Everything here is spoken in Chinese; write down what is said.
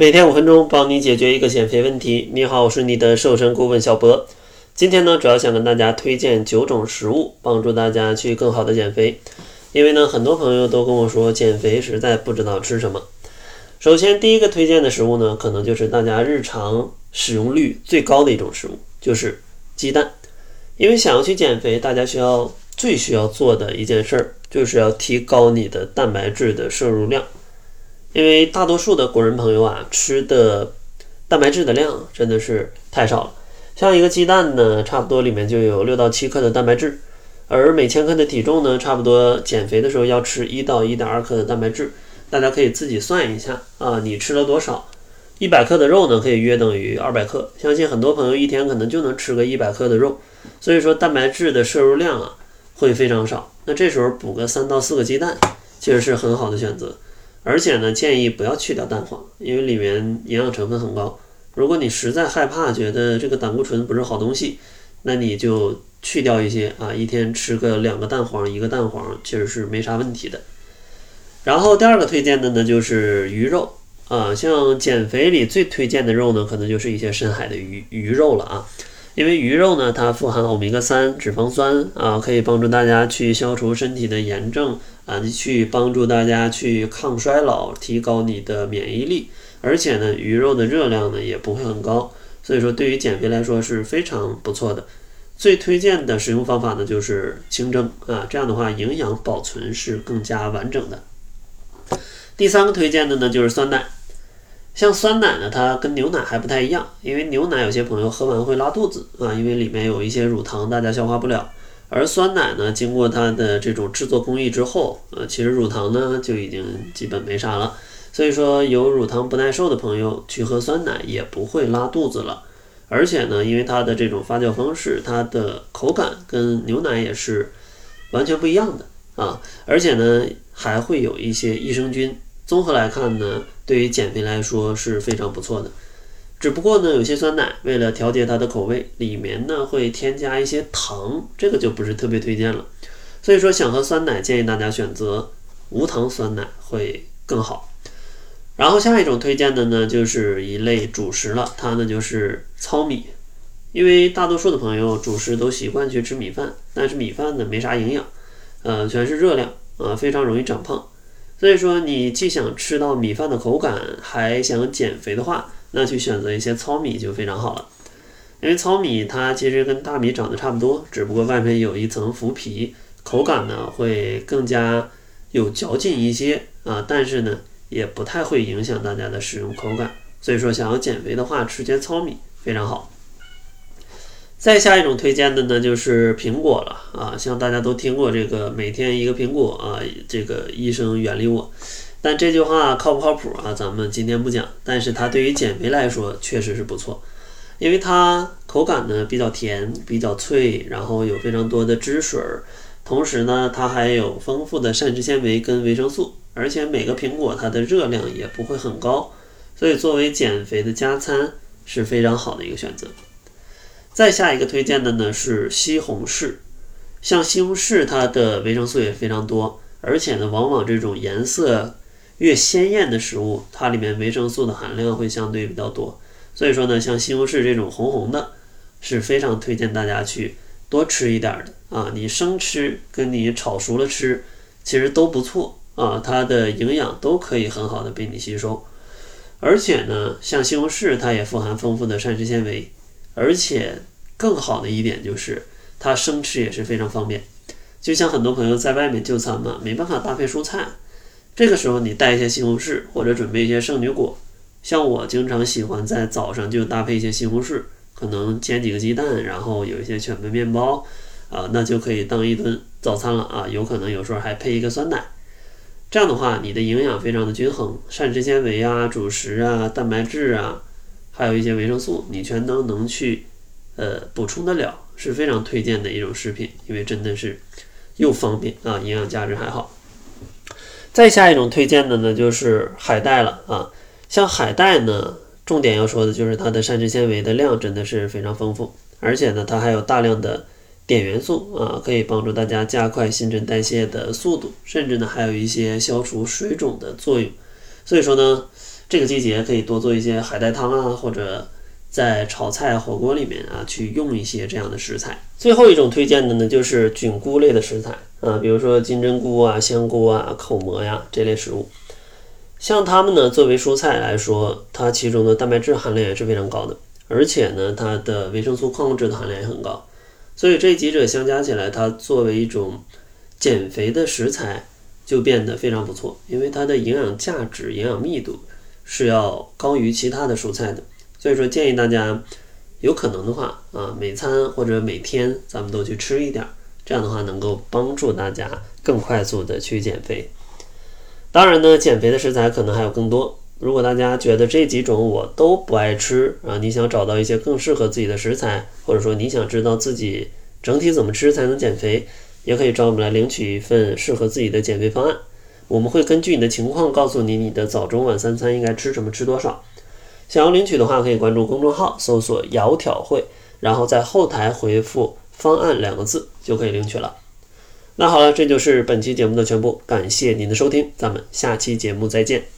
每天五分钟，帮你解决一个减肥问题。你好，我是你的瘦身顾问小博。今天呢，主要想跟大家推荐九种食物，帮助大家去更好的减肥。因为呢，很多朋友都跟我说减肥实在不知道吃什么。首先，第一个推荐的食物呢，可能就是大家日常使用率最高的一种食物，就是鸡蛋。因为想要去减肥，大家需要最需要做的一件事儿，就是要提高你的蛋白质的摄入量。因为大多数的国人朋友啊，吃的蛋白质的量真的是太少了。像一个鸡蛋呢，差不多里面就有六到七克的蛋白质，而每千克的体重呢，差不多减肥的时候要吃一到一点二克的蛋白质。大家可以自己算一下啊，你吃了多少？一百克的肉呢，可以约等于二百克。相信很多朋友一天可能就能吃个一百克的肉，所以说蛋白质的摄入量啊会非常少。那这时候补个三到四个鸡蛋，其实是很好的选择。而且呢，建议不要去掉蛋黄，因为里面营养成分很高。如果你实在害怕，觉得这个胆固醇不是好东西，那你就去掉一些啊，一天吃个两个蛋黄，一个蛋黄其实是没啥问题的。然后第二个推荐的呢，就是鱼肉啊，像减肥里最推荐的肉呢，可能就是一些深海的鱼鱼肉了啊。因为鱼肉呢，它富含欧米伽三脂肪酸啊，可以帮助大家去消除身体的炎症啊，去帮助大家去抗衰老，提高你的免疫力。而且呢，鱼肉的热量呢也不会很高，所以说对于减肥来说是非常不错的。最推荐的使用方法呢就是清蒸啊，这样的话营养保存是更加完整的。第三个推荐的呢就是酸奶。像酸奶呢，它跟牛奶还不太一样，因为牛奶有些朋友喝完会拉肚子啊，因为里面有一些乳糖，大家消化不了。而酸奶呢，经过它的这种制作工艺之后，呃，其实乳糖呢就已经基本没啥了。所以说，有乳糖不耐受的朋友去喝酸奶也不会拉肚子了。而且呢，因为它的这种发酵方式，它的口感跟牛奶也是完全不一样的啊。而且呢，还会有一些益生菌。综合来看呢。对于减肥来说是非常不错的，只不过呢，有些酸奶为了调节它的口味，里面呢会添加一些糖，这个就不是特别推荐了。所以说，想喝酸奶，建议大家选择无糖酸奶会更好。然后下一种推荐的呢，就是一类主食了，它呢就是糙米，因为大多数的朋友主食都习惯去吃米饭，但是米饭呢没啥营养，呃，全是热量啊，非常容易长胖。所以说，你既想吃到米饭的口感，还想减肥的话，那去选择一些糙米就非常好了。因为糙米它其实跟大米长得差不多，只不过外面有一层麸皮，口感呢会更加有嚼劲一些啊。但是呢，也不太会影响大家的食用口感。所以说，想要减肥的话，吃些糙米非常好。再下一种推荐的呢，就是苹果了啊，像大家都听过这个每天一个苹果啊，这个医生远离我，但这句话靠不靠谱啊？咱们今天不讲，但是它对于减肥来说确实是不错，因为它口感呢比较甜，比较脆，然后有非常多的汁水儿，同时呢它还有丰富的膳食纤维跟维生素，而且每个苹果它的热量也不会很高，所以作为减肥的加餐是非常好的一个选择。再下一个推荐的呢是西红柿，像西红柿它的维生素也非常多，而且呢，往往这种颜色越鲜艳的食物，它里面维生素的含量会相对比较多。所以说呢，像西红柿这种红红的，是非常推荐大家去多吃一点的啊。你生吃跟你炒熟了吃，其实都不错啊，它的营养都可以很好的被你吸收。而且呢，像西红柿它也富含丰富的膳食纤维。而且更好的一点就是，它生吃也是非常方便。就像很多朋友在外面就餐嘛，没办法搭配蔬菜，这个时候你带一些西红柿，或者准备一些圣女果。像我经常喜欢在早上就搭配一些西红柿，可能煎几个鸡蛋，然后有一些全麦面包，啊，那就可以当一顿早餐了啊。有可能有时候还配一个酸奶，这样的话你的营养非常的均衡，膳食纤维啊、主食啊、蛋白质啊。还有一些维生素，你全都能去，呃，补充得了，是非常推荐的一种食品，因为真的是又方便啊，营养价值还好。再下一种推荐的呢，就是海带了啊。像海带呢，重点要说的就是它的膳食纤维的量真的是非常丰富，而且呢，它还有大量的碘元素啊，可以帮助大家加快新陈代谢的速度，甚至呢，还有一些消除水肿的作用。所以说呢。这个季节可以多做一些海带汤啊，或者在炒菜火锅里面啊去用一些这样的食材。最后一种推荐的呢，就是菌菇类的食材啊，比如说金针菇啊、香菇啊、口蘑呀这类食物。像它们呢，作为蔬菜来说，它其中的蛋白质含量也是非常高的，而且呢，它的维生素、矿物质的含量也很高。所以这几者相加起来，它作为一种减肥的食材就变得非常不错，因为它的营养价值、营养密度是要高于其他的蔬菜的。所以说，建议大家有可能的话啊，每餐或者每天咱们都去吃一点，这样的话能够帮助大家更快速的去减肥。当然呢，减肥的食材可能还有更多。如果大家觉得这几种我都不爱吃啊，你想找到一些更适合自己的食材，或者说你想知道自己整体怎么吃才能减肥，也可以找我们来领取一份适合自己的减肥方案。我们会根据你的情况告诉你你的早中晚三餐应该吃什么，吃多少。想要领取的话，可以关注公众号，搜索“窈窕会”，然后在后台回复“方案”两个字就可以领取了。那好了，这就是本期节目的全部，感谢您的收听，咱们下期节目再见。